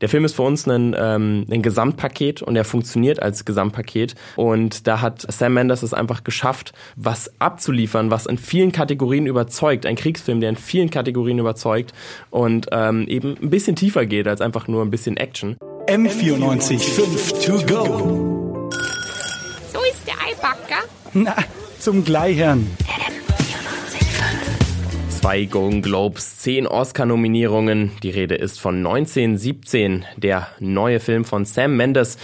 Der Film ist für uns ein, ähm, ein Gesamtpaket und er funktioniert als Gesamtpaket. Und da hat Sam Mendes es einfach geschafft, was abzuliefern, was in vielen Kategorien überzeugt. Ein Kriegsfilm, der in vielen Kategorien überzeugt und ähm, eben ein bisschen tiefer geht als einfach nur ein bisschen Action. M94 5 to go. So ist der Eibacker. Na, zum Gleichern. Zwei Golden Globes, zehn Oscar-Nominierungen. Die Rede ist von 1917, der neue Film von Sam Mendes.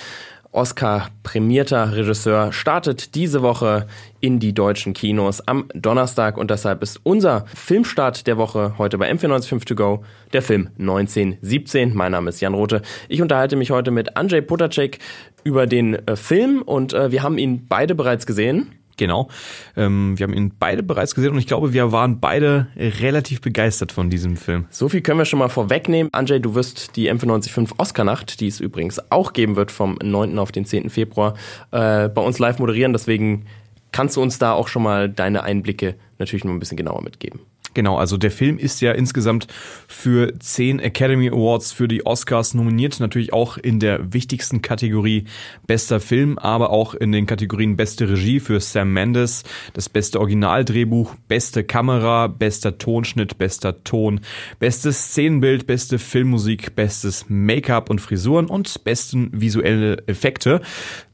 Oscar-prämierter Regisseur startet diese Woche in die deutschen Kinos am Donnerstag und deshalb ist unser Filmstart der Woche heute bei M495 to go der Film 1917. Mein Name ist Jan Rote. Ich unterhalte mich heute mit Andrzej Potacek über den äh, Film und äh, wir haben ihn beide bereits gesehen. Genau. Ähm, wir haben ihn beide bereits gesehen und ich glaube, wir waren beide relativ begeistert von diesem Film. So viel können wir schon mal vorwegnehmen. Anjay, du wirst die M945 Oscar-Nacht, die es übrigens auch geben wird vom 9. auf den 10. Februar, äh, bei uns live moderieren. Deswegen kannst du uns da auch schon mal deine Einblicke natürlich noch ein bisschen genauer mitgeben. Genau, also der Film ist ja insgesamt für zehn Academy Awards für die Oscars nominiert, natürlich auch in der wichtigsten Kategorie bester Film, aber auch in den Kategorien beste Regie für Sam Mendes, das beste Originaldrehbuch, beste Kamera, bester Tonschnitt, bester Ton, bestes Szenenbild, beste Filmmusik, bestes Make-up und Frisuren und besten visuelle Effekte.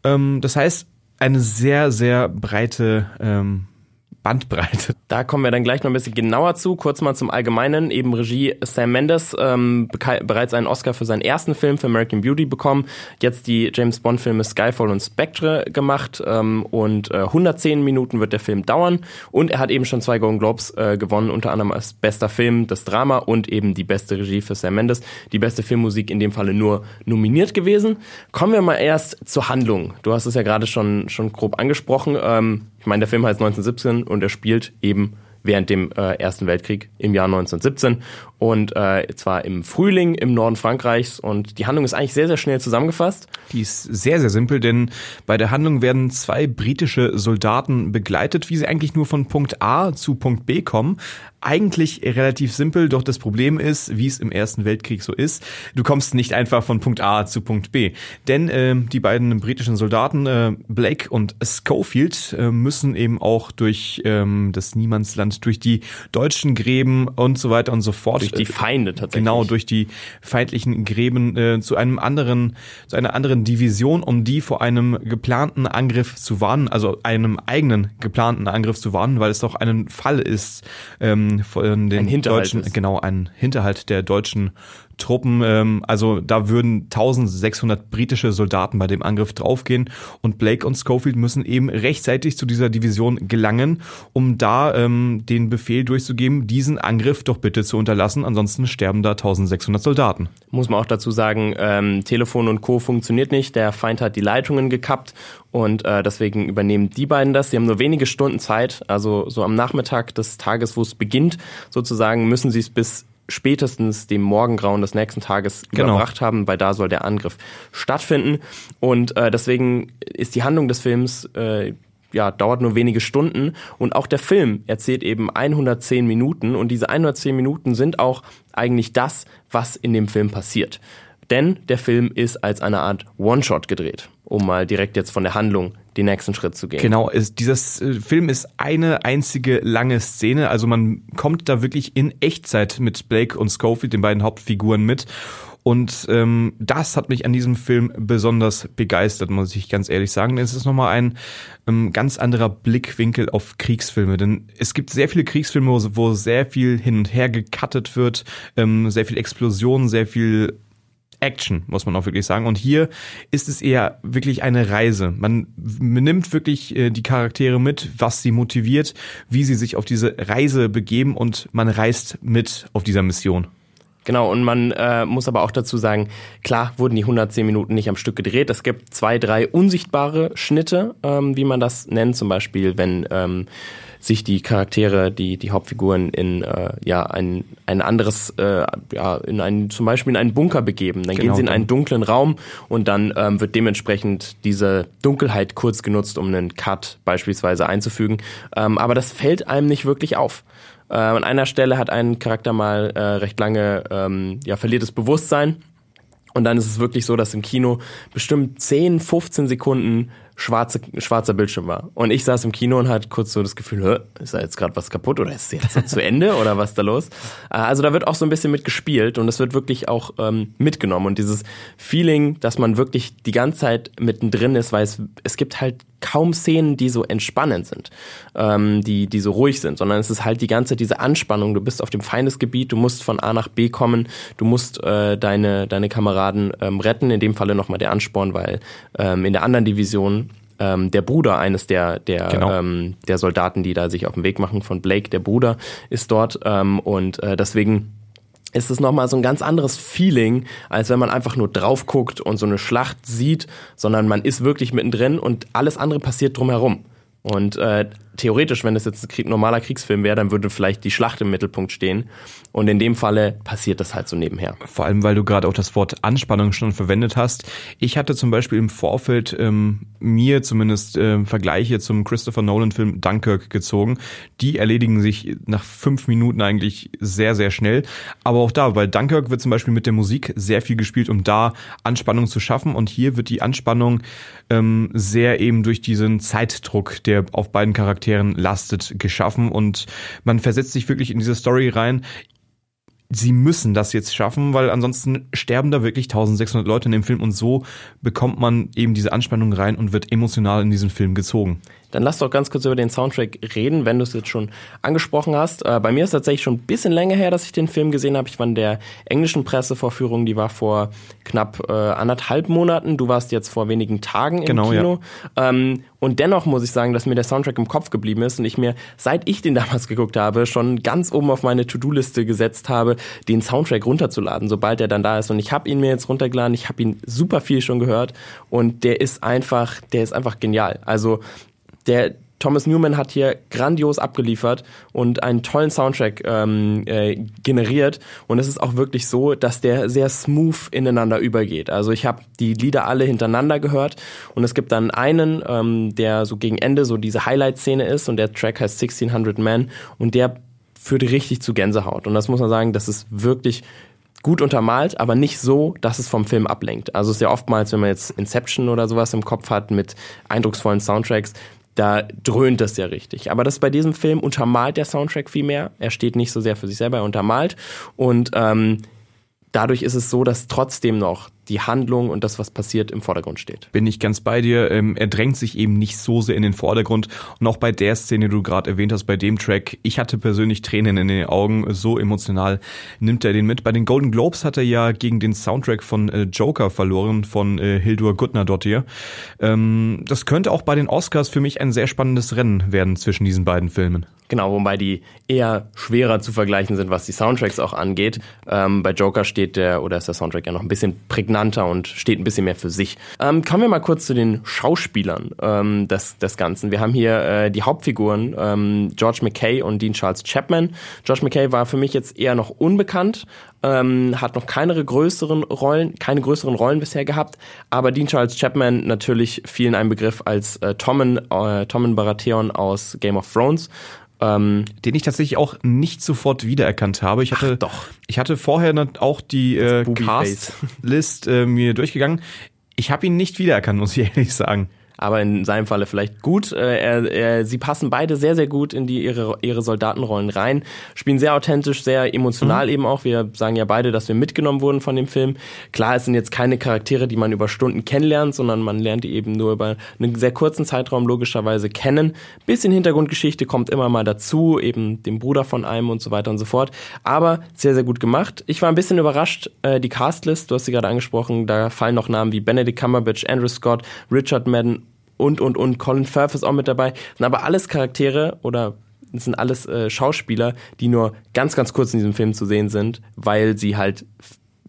Ähm, das heißt, eine sehr, sehr breite ähm, Bandbreite. Da kommen wir dann gleich noch ein bisschen genauer zu. Kurz mal zum Allgemeinen. Eben Regie Sam Mendes, ähm, bereits einen Oscar für seinen ersten Film für American Beauty bekommen. Jetzt die James Bond Filme Skyfall und Spectre gemacht. Ähm, und äh, 110 Minuten wird der Film dauern. Und er hat eben schon zwei Golden Globes äh, gewonnen, unter anderem als bester Film, das Drama und eben die beste Regie für Sam Mendes. Die beste Filmmusik in dem Falle nur nominiert gewesen. Kommen wir mal erst zur Handlung. Du hast es ja gerade schon, schon grob angesprochen. Ähm, ich meine, der Film heißt 1917 und er spielt eben während dem äh, Ersten Weltkrieg im Jahr 1917 und äh, zwar im Frühling im Norden Frankreichs und die Handlung ist eigentlich sehr, sehr schnell zusammengefasst. Die ist sehr, sehr simpel, denn bei der Handlung werden zwei britische Soldaten begleitet, wie sie eigentlich nur von Punkt A zu Punkt B kommen, eigentlich relativ simpel, doch das Problem ist, wie es im Ersten Weltkrieg so ist, du kommst nicht einfach von Punkt A zu Punkt B. Denn äh, die beiden britischen Soldaten, äh, Blake und Schofield, äh, müssen eben auch durch ähm, das Niemandsland, durch die deutschen Gräben und so weiter und so fort. Durch die Feinde tatsächlich. Genau, durch die feindlichen Gräben äh, zu einem anderen, zu einer anderen Division, um die vor einem geplanten Angriff zu warnen, also einem eigenen geplanten Angriff zu warnen, weil es doch ein Fall ist, ähm, von den deutschen, ist. genau, ein Hinterhalt der deutschen Truppen. Ähm, also da würden 1600 britische Soldaten bei dem Angriff draufgehen und Blake und Schofield müssen eben rechtzeitig zu dieser Division gelangen, um da ähm, den Befehl durchzugeben, diesen Angriff doch bitte zu unterlassen, ansonsten sterben da 1600 Soldaten. Muss man auch dazu sagen, ähm, Telefon und Co. funktioniert nicht, der Feind hat die Leitungen gekappt und äh, deswegen übernehmen die beiden das. Sie haben nur wenige Stunden Zeit, also so am Nachmittag des Tages, wo es beginnt, sozusagen, müssen sie es bis spätestens dem Morgengrauen des nächsten Tages genau. überbracht haben, weil da soll der Angriff stattfinden. Und äh, deswegen ist die Handlung des Films äh, ja, dauert nur wenige Stunden und auch der Film erzählt eben 110 Minuten und diese 110 Minuten sind auch eigentlich das, was in dem Film passiert. Denn der Film ist als eine Art One-Shot gedreht, um mal direkt jetzt von der Handlung den nächsten Schritt zu gehen. Genau, ist, dieses äh, Film ist eine einzige lange Szene, also man kommt da wirklich in Echtzeit mit Blake und Schofield, den beiden Hauptfiguren mit. Und ähm, das hat mich an diesem Film besonders begeistert, muss ich ganz ehrlich sagen. Es ist nochmal ein ähm, ganz anderer Blickwinkel auf Kriegsfilme. Denn es gibt sehr viele Kriegsfilme, wo, sehr viel hin und her gecuttet wird, ähm, sehr viel Explosion, sehr viel Action, muss man auch wirklich sagen. Und hier ist es eher wirklich eine Reise. Man nimmt wirklich äh, die Charaktere mit, was sie motiviert, wie sie sich auf diese Reise begeben und man reist mit auf dieser Mission. Genau, und man äh, muss aber auch dazu sagen, klar wurden die 110 Minuten nicht am Stück gedreht. Es gibt zwei, drei unsichtbare Schnitte, ähm, wie man das nennt. Zum Beispiel, wenn ähm, sich die Charaktere, die die Hauptfiguren in äh, ja ein ein anderes äh, ja in einen zum Beispiel in einen Bunker begeben. Dann genau, gehen sie in einen dunklen Raum und dann ähm, wird dementsprechend diese Dunkelheit kurz genutzt, um einen Cut beispielsweise einzufügen. Ähm, aber das fällt einem nicht wirklich auf. Äh, an einer Stelle hat ein Charakter mal äh, recht lange ähm, ja verliert das Bewusstsein Und dann ist es wirklich so, dass im Kino bestimmt 10, 15 Sekunden schwarze, schwarzer Bildschirm war. Und ich saß im Kino und hatte kurz so das Gefühl, ist da jetzt gerade was kaputt oder ist jetzt zu Ende oder was da los? Äh, also da wird auch so ein bisschen mit gespielt und es wird wirklich auch ähm, mitgenommen. Und dieses Feeling, dass man wirklich die ganze Zeit mittendrin ist, weil es, es gibt halt kaum Szenen, die so entspannend sind, ähm, die, die so ruhig sind, sondern es ist halt die ganze Zeit diese Anspannung. Du bist auf dem Feindesgebiet, du musst von A nach B kommen, du musst äh, deine, deine Kameraden ähm, retten, in dem Falle nochmal der Ansporn, weil ähm, in der anderen Division ähm, der Bruder eines der der Genau. ähm, der Soldaten, die da sich auf den Weg machen von Blake, der Bruder ist dort ähm, und äh, deswegen ist es nochmal so ein ganz anderes Feeling, als wenn man einfach nur drauf guckt und so eine Schlacht sieht, sondern man ist wirklich mittendrin und alles andere passiert drumherum. Und äh, theoretisch, wenn es jetzt ein Krieg, normaler Kriegsfilm wäre, dann würde vielleicht die Schlacht im Mittelpunkt stehen. Und in dem Falle passiert das halt so nebenher. Vor allem, weil du gerade auch das Wort Anspannung schon verwendet hast. Ich hatte zum Beispiel im Vorfeld ähm, mir zumindest ähm, Vergleiche zum Christopher Nolan-Film Dunkirk gezogen. Die erledigen sich nach fünf Minuten eigentlich sehr, sehr schnell. Aber auch da, weil Dunkirk wird zum Beispiel mit der Musik sehr viel gespielt, um da Anspannung zu schaffen. Und hier wird die Anspannung ähm, sehr eben durch diesen Zeitdruck, der auf beiden Charakteren lastet, geschaffen. Und man versetzt sich wirklich in diese Story rein sie müssen das jetzt schaffen, weil ansonsten sterben da wirklich 1600 Leute in dem Film und so bekommt man eben diese Anspannung rein und wird emotional in diesen Film gezogen. Dann lass doch ganz kurz über den Soundtrack reden, wenn du es jetzt schon angesprochen hast. Äh, bei mir ist tatsächlich schon ein bisschen länger her, dass ich den Film gesehen habe. Ich war in der englischen Pressevorführung, die war vor knapp äh, anderthalb Monaten. Du warst jetzt vor wenigen Tagen im Genau, Kino. Ähm, und dennoch muss ich sagen, dass mir der Soundtrack im Kopf geblieben ist und ich mir, seit ich den damals geguckt habe, schon ganz oben auf meine To-Do-Liste gesetzt habe, den Soundtrack runterzuladen, sobald er dann da ist. Und ich habe ihn mir jetzt runtergeladen, ich habe ihn super viel schon gehört und der ist einfach, der ist einfach genial. Also der Thomas Newman hat hier grandios abgeliefert und einen tollen Soundtrack ähm, äh, generiert. Und es ist auch wirklich so, dass der sehr smooth ineinander übergeht. Also ich habe die Lieder alle hintereinander gehört und es gibt dann einen, ähm, der so gegen Ende so diese Highlight-Szene ist und der Track heißt 1600 Men und der führt richtig zu Gänsehaut. Und das muss man sagen, das ist wirklich gut untermalt, aber nicht so, dass es vom Film ablenkt. Also es ist ja oftmals, wenn man jetzt Inception oder sowas im Kopf hat mit eindrucksvollen Soundtracks, da dröhnt es ja richtig. Aber das bei diesem Film untermalt der Soundtrack viel mehr. Er steht nicht so sehr für sich selber, er untermalt. Und ähm, dadurch ist es so, dass trotzdem noch die Handlung und das, was passiert, im Vordergrund steht. Bin ich ganz bei dir. Ähm, er drängt sich eben nicht so sehr in den Vordergrund. Und auch bei der Szene, die du gerade erwähnt hast, bei dem Track, ich hatte persönlich Tränen in den Augen. So emotional nimmt er den mit. Bei den Golden Globes hat er ja gegen den Soundtrack von äh, Joker verloren, von äh, Hildur Gudnadottir. Ähm, das könnte auch bei den Oscars für mich ein sehr spannendes Rennen werden zwischen diesen beiden Filmen. Genau, wobei die eher schwerer zu vergleichen sind, was die Soundtracks auch angeht. Ähm, bei Joker steht der, oder ist der Soundtrack ja noch ein bisschen prägnanter und steht ein bisschen mehr für sich. Ähm, kommen wir mal kurz zu den Schauspielern ähm, des, des Ganzen. Wir haben hier äh, die Hauptfiguren, ähm, George McKay und Dean Charles Chapman. George McKay war für mich jetzt eher noch unbekannt, ähm, hat noch keine größeren Rollen, keine größeren Rollen bisher gehabt, aber Dean Charles Chapman natürlich vielen ein Begriff als äh, Tommen, äh, Tommen Baratheon aus Game of Thrones. Ähm, Den ich tatsächlich auch nicht sofort wiedererkannt habe. Ich hatte, doch. Ich hatte vorher auch die äh. Cast-List äh, mir durchgegangen. Ich habe ihn nicht wiedererkannt, muss ich ehrlich sagen. Aber in seinem Falle vielleicht gut. Äh, er, er, sie passen beide sehr, sehr gut in die ihre, ihre Soldatenrollen rein, spielen sehr authentisch, sehr emotional eben auch. Wir sagen ja beide, dass wir mitgenommen wurden von dem Film. Klar, es sind jetzt keine Charaktere, die man über Stunden kennenlernt, sondern man lernt die eben nur über einen sehr kurzen Zeitraum logischerweise kennen. Bisschen Hintergrundgeschichte kommt immer mal dazu, eben dem Bruder von einem und so weiter und so fort. Aber sehr, sehr gut gemacht. Ich war ein bisschen überrascht, äh, die Castlist, du hast sie gerade angesprochen, da fallen noch Namen wie Benedict Cumberbatch, Andrew Scott, Richard Madden und, und, und. Colin Firth ist auch mit dabei. Sind aber alles Charaktere oder es sind alles äh, Schauspieler, die nur ganz, ganz kurz in diesem Film zu sehen sind, weil sie halt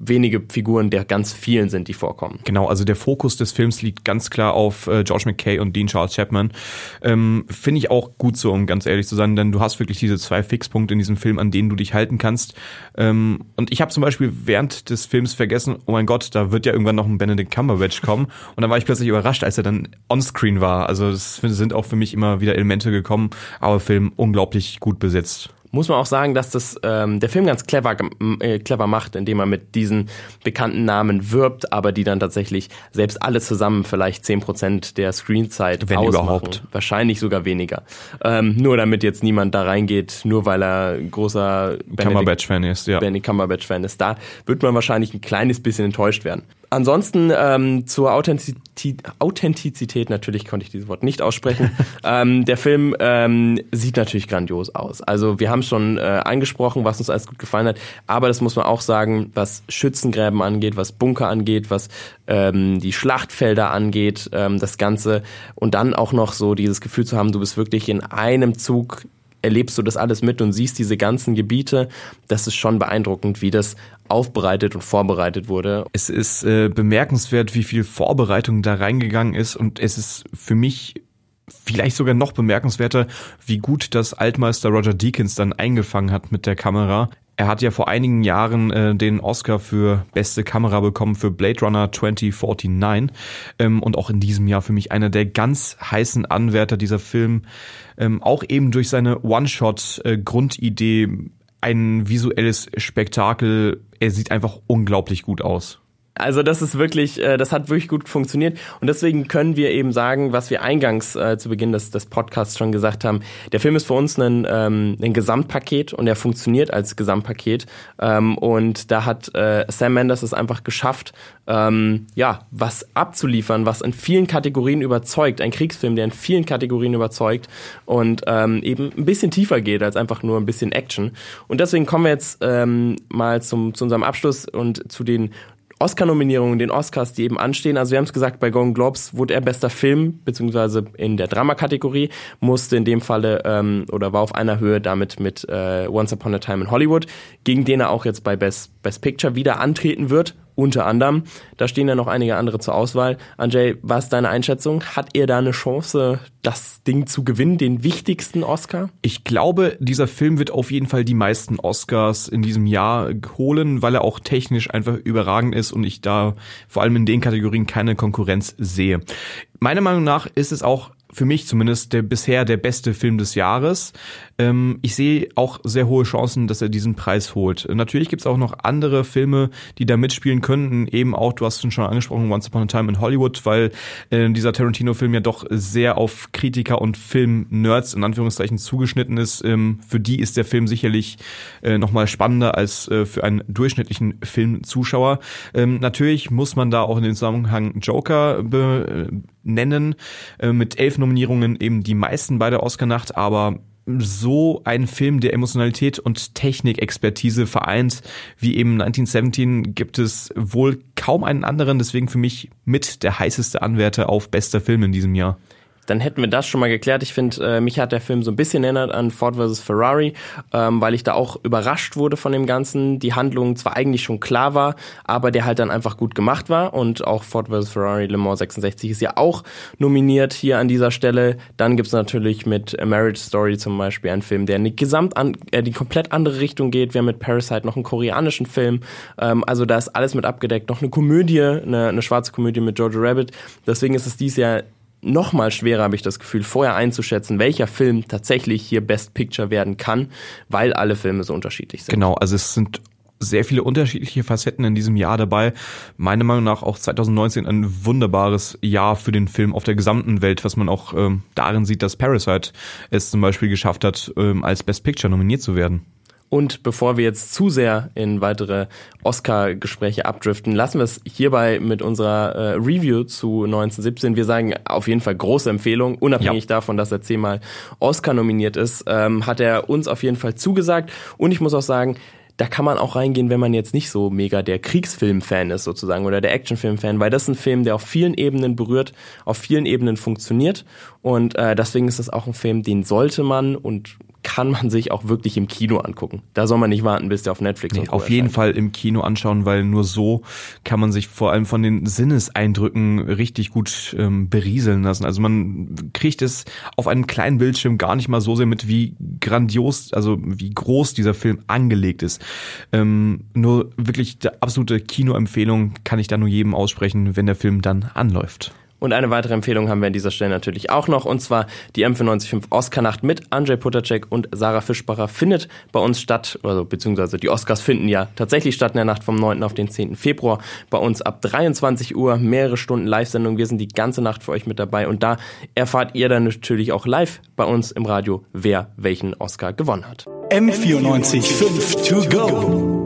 wenige Figuren der ganz vielen sind, die vorkommen. Genau, also der Fokus des Films liegt ganz klar auf äh, George McKay und Dean Charles Chapman. Ähm, Finde ich auch gut so, um ganz ehrlich zu sein, denn du hast wirklich diese zwei Fixpunkte in diesem Film, an denen du dich halten kannst. Ähm, und ich habe zum Beispiel während des Films vergessen, oh mein Gott, da wird ja irgendwann noch ein Benedict Cumberbatch kommen. Und dann war ich plötzlich überrascht, als er dann onscreen war. Also das sind auch für mich immer wieder Elemente gekommen, aber Film unglaublich gut besetzt. Muss man auch sagen, dass das ähm, der Film ganz clever, äh, clever macht, indem er mit diesen bekannten Namen wirbt, aber die dann tatsächlich selbst alle zusammen vielleicht zehn Prozent der Screenzeit Wenn ausmachen. überhaupt. Wahrscheinlich sogar weniger. Ähm, nur damit jetzt niemand da reingeht, nur weil er großer Benedict Cumberbatch-Fan ist, ja. Benny Cumberbatch-Fan ist. Da wird man wahrscheinlich ein kleines bisschen enttäuscht werden. Ansonsten ähm, zur Authentizität, Authentizität, natürlich konnte ich dieses Wort nicht aussprechen. ähm, der Film ähm, sieht natürlich grandios aus. Also wir haben schon äh, angesprochen, was uns alles gut gefallen hat, aber das muss man auch sagen, was Schützengräben angeht, was Bunker angeht, was ähm, die Schlachtfelder angeht, ähm, das Ganze und dann auch noch so dieses Gefühl zu haben, du bist wirklich in einem Zug erlebst du das alles mit und siehst diese ganzen Gebiete. Das ist schon beeindruckend, wie das aufbereitet und vorbereitet wurde. Es ist äh, bemerkenswert, wie viel Vorbereitung da reingegangen ist und es ist für mich vielleicht sogar noch bemerkenswerter, wie gut das Altmeister Roger Deakins dann eingefangen hat mit der Kamera. Er hat ja vor einigen Jahren äh, den Oscar für beste Kamera bekommen für Blade Runner 2049 ähm, und auch in diesem Jahr für mich einer der ganz heißen Anwärter dieser Film, ähm, auch eben durch seine One-Shot-Grundidee ein visuelles Spektakel. Er sieht einfach unglaublich gut aus. Also das ist wirklich, äh, das hat wirklich gut funktioniert und deswegen können wir eben sagen, was wir eingangs äh, zu Beginn des, des Podcasts schon gesagt haben. Der Film ist für uns ein, ähm, ein Gesamtpaket und er funktioniert als Gesamtpaket ähm, und da hat äh, Sam Mendes es einfach geschafft, ähm, ja, was abzuliefern, was in vielen Kategorien überzeugt. Ein Kriegsfilm, der in vielen Kategorien überzeugt und ähm, eben ein bisschen tiefer geht als einfach nur ein bisschen Action. Und deswegen kommen wir jetzt ähm, mal zum, zu unserem Abschluss und zu den Oscar-Nominierungen, den Oscars, die eben anstehen. Also wir haben es gesagt, bei Golden Globes wurde er bester Film, beziehungsweise in der Drama-Kategorie, musste in dem Falle ähm, oder war auf einer Höhe damit mit äh, Once Upon a Time in Hollywood, gegen den er auch jetzt bei Best, Best Picture wieder antreten wird unter anderem. Da stehen ja noch einige andere zur Auswahl. Anjay, was ist deine Einschätzung? Hat er da eine Chance, das Ding zu gewinnen, den wichtigsten Oscar? Ich glaube, dieser Film wird auf jeden Fall die meisten Oscars in diesem Jahr holen, weil er auch technisch einfach überragend ist und ich da vor allem in den Kategorien keine Konkurrenz sehe. Meiner Meinung nach ist es auch für mich zumindest der bisher der beste Film des Jahres. Ähm, ich sehe auch sehr hohe Chancen, dass er diesen Preis holt. Natürlich gibt es auch noch andere Filme, die da mitspielen könnten. Eben auch, du hast schon angesprochen, Once Upon a Time in Hollywood, weil äh, dieser Tarantino-Film ja doch sehr auf Kritiker und Film-Nerds in Anführungszeichen zugeschnitten ist. Ähm, für die ist der Film sicherlich äh, nochmal spannender als äh, für einen durchschnittlichen Filmzuschauer. Ähm, natürlich muss man da auch in den Zusammenhang Joker benennen, äh, mit elf Nominierungen eben die meisten bei der Oscar-Nacht, aber so ein Film, der Emotionalität und Technikexpertise vereint, wie eben 1917, gibt es wohl kaum einen anderen, deswegen für mich mit der heißeste Anwärter auf bester Film in diesem Jahr dann hätten wir das schon mal geklärt. Ich finde, äh, mich hat der Film so ein bisschen erinnert an Ford vs. Ferrari, ähm, weil ich da auch überrascht wurde von dem Ganzen. Die Handlung zwar eigentlich schon klar war, aber der halt dann einfach gut gemacht war. Und auch Ford vs. Ferrari Le Mans 66 ist ja auch nominiert hier an dieser Stelle. Dann gibt's natürlich mit A Marriage Story zum Beispiel einen Film, der in die gesamt an, äh, die komplett andere Richtung geht. Wir haben mit Parasite noch einen koreanischen Film. Ähm, also da ist alles mit abgedeckt. Noch eine Komödie, eine, eine schwarze Komödie mit Jojo Rabbit. Deswegen ist es dies Jahr noch mal schwerer, habe ich das Gefühl, vorher einzuschätzen, welcher Film tatsächlich hier Best Picture werden kann, weil alle Filme so unterschiedlich sind. Genau, also es sind sehr viele unterschiedliche Facetten in diesem Jahr dabei. Meiner Meinung nach auch 2019 ein wunderbares Jahr für den Film auf der gesamten Welt, was man auch ähm, darin sieht, dass Parasite es zum Beispiel geschafft hat, ähm, als Best Picture nominiert zu werden. Und bevor wir jetzt zu sehr in weitere Oscar-Gespräche abdriften, lassen wir es hierbei mit unserer äh, Review zu 1917. Wir sagen auf jeden Fall große Empfehlung, unabhängig ja. davon, dass er zehnmal Oscar nominiert ist, ähm, hat er uns auf jeden Fall zugesagt. Und ich muss auch sagen, da kann man auch reingehen, wenn man jetzt nicht so mega der Kriegsfilm-Fan ist sozusagen oder der Actionfilm-Fan, weil das ist ein Film, der auf vielen Ebenen berührt, auf vielen Ebenen funktioniert und äh, deswegen ist das auch ein Film, den sollte man und kann man sich auch wirklich im Kino angucken. Da soll man nicht warten, bis der auf Netflix nee, Auf jeden Fall im Kino anschauen, weil nur so kann man sich vor allem von den Sinneseindrücken richtig gut ähm, berieseln lassen. Also man kriegt es auf einem kleinen Bildschirm gar nicht mal so sehr mit, wie grandios, also wie groß dieser Film angelegt ist. Ähm, nur wirklich die absolute Kinoempfehlung kann ich da nur jedem aussprechen, wenn der Film dann anläuft. Und eine weitere Empfehlung haben wir an dieser Stelle natürlich auch noch, und zwar die M945 Oscar-Nacht mit Andrzej Potacek und Sarah Fischbacher findet bei uns statt, also beziehungsweise die Oscars finden ja tatsächlich statt in der Nacht vom 9. auf den 10. Februar bei uns ab 23 Uhr, mehrere Stunden Live-Sendung. Wir sind die ganze Nacht für euch mit dabei und da erfahrt ihr dann natürlich auch live bei uns im Radio, wer welchen Oscar gewonnen hat. M94 5 to go.